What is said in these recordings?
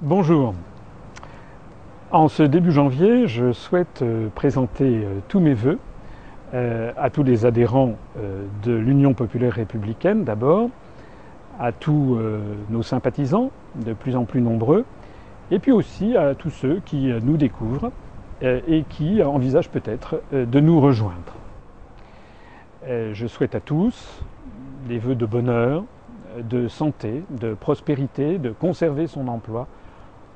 Bonjour. En ce début janvier, je souhaite euh, présenter euh, tous mes voeux euh, à tous les adhérents de l'Union populaire républicaine d'abord, à tous nos sympathisants, de plus en plus nombreux, et puis aussi à tous ceux qui nous découvrent et qui envisagent peut-être de nous rejoindre. Je souhaite à tous des vœux de bonheur, de santé, de prospérité, de conserver son emploi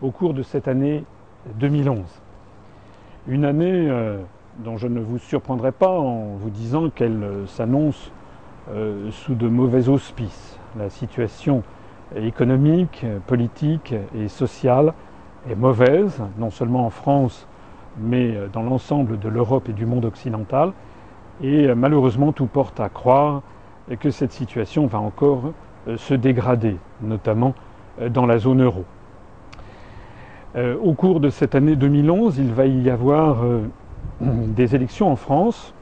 au cours de cette année 2011. Une année euh, dont je ne vous surprendrai pas en vous disant qu'elle euh, s'annonce euh, sous de mauvais auspices. La situation économique, politique et sociale est mauvaise, non seulement en France, mais dans l'ensemble de l'Europe et du monde occidental. Et malheureusement, tout porte à croire que cette situation va encore se dégrader, notamment dans la zone euro. Euh, au cours de cette année 2011, il va y avoir euh, des élections en France,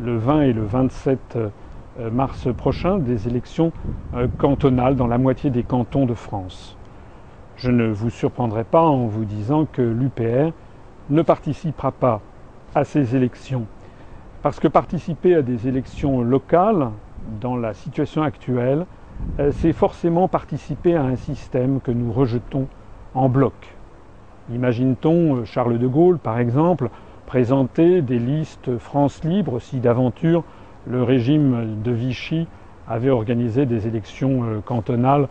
le 20 et le 27 euh, mars prochain, des élections cantonales dans la moitié des cantons de France. Je ne vous surprendrai pas en vous disant que l'UPR ne participera pas à ces élections. Parce que participer à des élections locales, dans la situation actuelle, c'est forcément participer à un système que nous rejetons en bloc. Imagine-t-on euh, Charles de Gaulle, par exemple, présenter des listes France libre si d'aventure le régime de Vichy avait organisé des élections euh, cantonales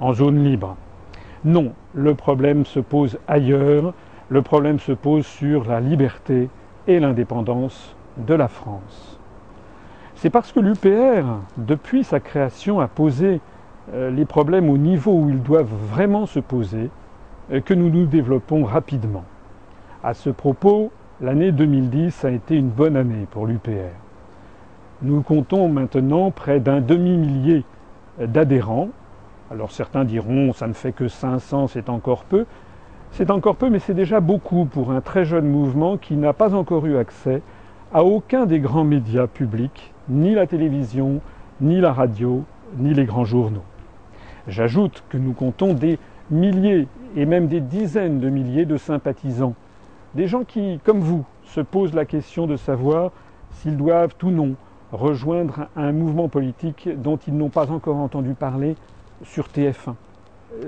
en zone libre? Non, le problème se pose ailleurs, le problème se pose sur la liberté et l'indépendance de la France. C'est parce que l'UPR, depuis sa création, a posé euh, les problèmes au niveau où ils doivent vraiment se poser, que nous nous développons rapidement. À ce propos, l'année 2010 a été une bonne année pour l'UPR. Nous comptons maintenant près d'un demi-millier d'adhérents. Alors certains diront ça ne fait que 500, c'est encore peu. C'est encore peu, mais c'est déjà beaucoup pour un très jeune mouvement qui n'a pas encore eu accès à aucun des grands médias publics, ni la télévision, ni la radio, ni les grands journaux. J'ajoute que nous comptons des milliers et même des dizaines de milliers de sympathisants. Des gens qui, comme vous, se posent la question de savoir s'ils doivent ou non rejoindre un mouvement politique dont ils n'ont pas encore entendu parler sur TF1.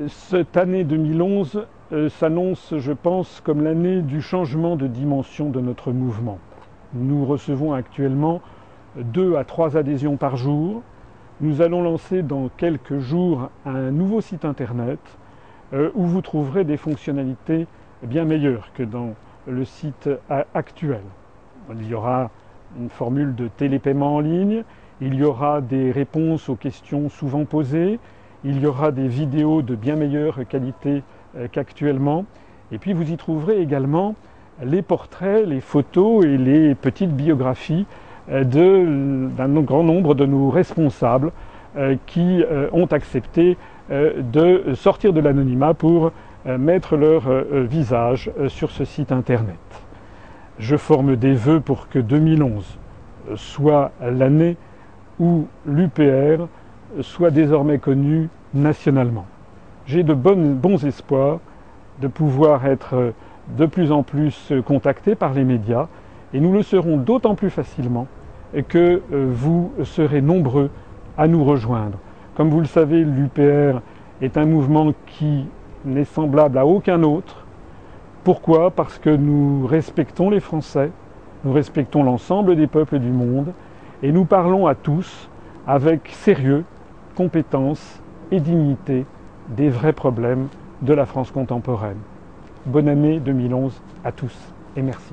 Cette année 2011 euh, s'annonce, je pense, comme l'année du changement de dimension de notre mouvement. Nous recevons actuellement deux à trois adhésions par jour. Nous allons lancer dans quelques jours un nouveau site internet euh, où vous trouverez des fonctionnalités bien meilleures que dans le site actuel. Il y aura une formule de télépaiement en ligne, il y aura des réponses aux questions souvent posées, il y aura des vidéos de bien meilleure qualité euh, qu'actuellement, et puis vous y trouverez également les portraits, les photos et les petites biographies euh, d'un grand nombre de nos responsables qui ont accepté de sortir de l'anonymat pour euh, mettre leur euh, visage sur ce site internet. Je forme des vœux pour que 2011 soit l'année où l'UPR soit désormais connue nationalement. J'ai de bons espoirs de pouvoir être de plus en plus contacté par les médias et nous le serons d'autant plus facilement que vous serez nombreux à nous rejoindre. Comme vous le savez, l'UPR est un mouvement qui n'est semblable à aucun autre. Pourquoi? Parce que nous respectons les Français, nous respectons l'ensemble des peuples du monde et nous parlons à tous avec sérieux, compétence et dignité des vrais problèmes de la France contemporaine. Bonne année 2011 à tous et merci.